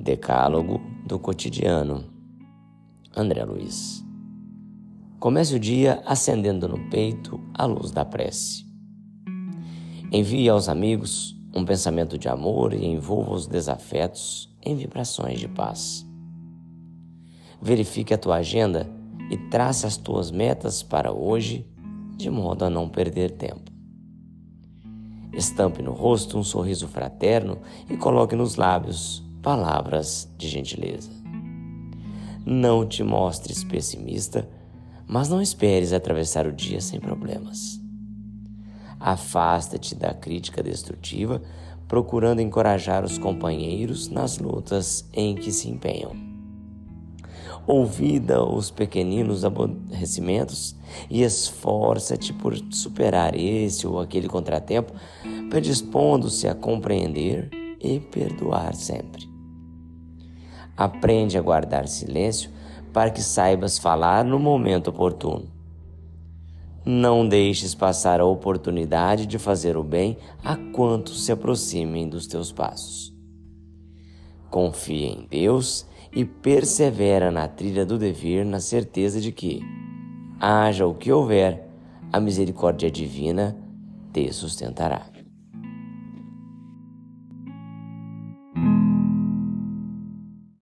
Decálogo do Cotidiano. André Luiz. Comece o dia acendendo no peito a luz da prece. Envie aos amigos um pensamento de amor e envolva os desafetos em vibrações de paz. Verifique a tua agenda e trace as tuas metas para hoje, de modo a não perder tempo. Estampe no rosto um sorriso fraterno e coloque nos lábios palavras de gentileza. Não te mostres pessimista, mas não esperes atravessar o dia sem problemas. Afasta-te da crítica destrutiva, procurando encorajar os companheiros nas lutas em que se empenham. Ouvida os pequeninos aborrecimentos e esforça-te por superar esse ou aquele contratempo, predispondo-se a compreender e perdoar sempre. Aprende a guardar silêncio para que saibas falar no momento oportuno. Não deixes passar a oportunidade de fazer o bem a quantos se aproximem dos teus passos. Confia em Deus e persevera na trilha do dever, na certeza de que, haja o que houver, a misericórdia divina te sustentará.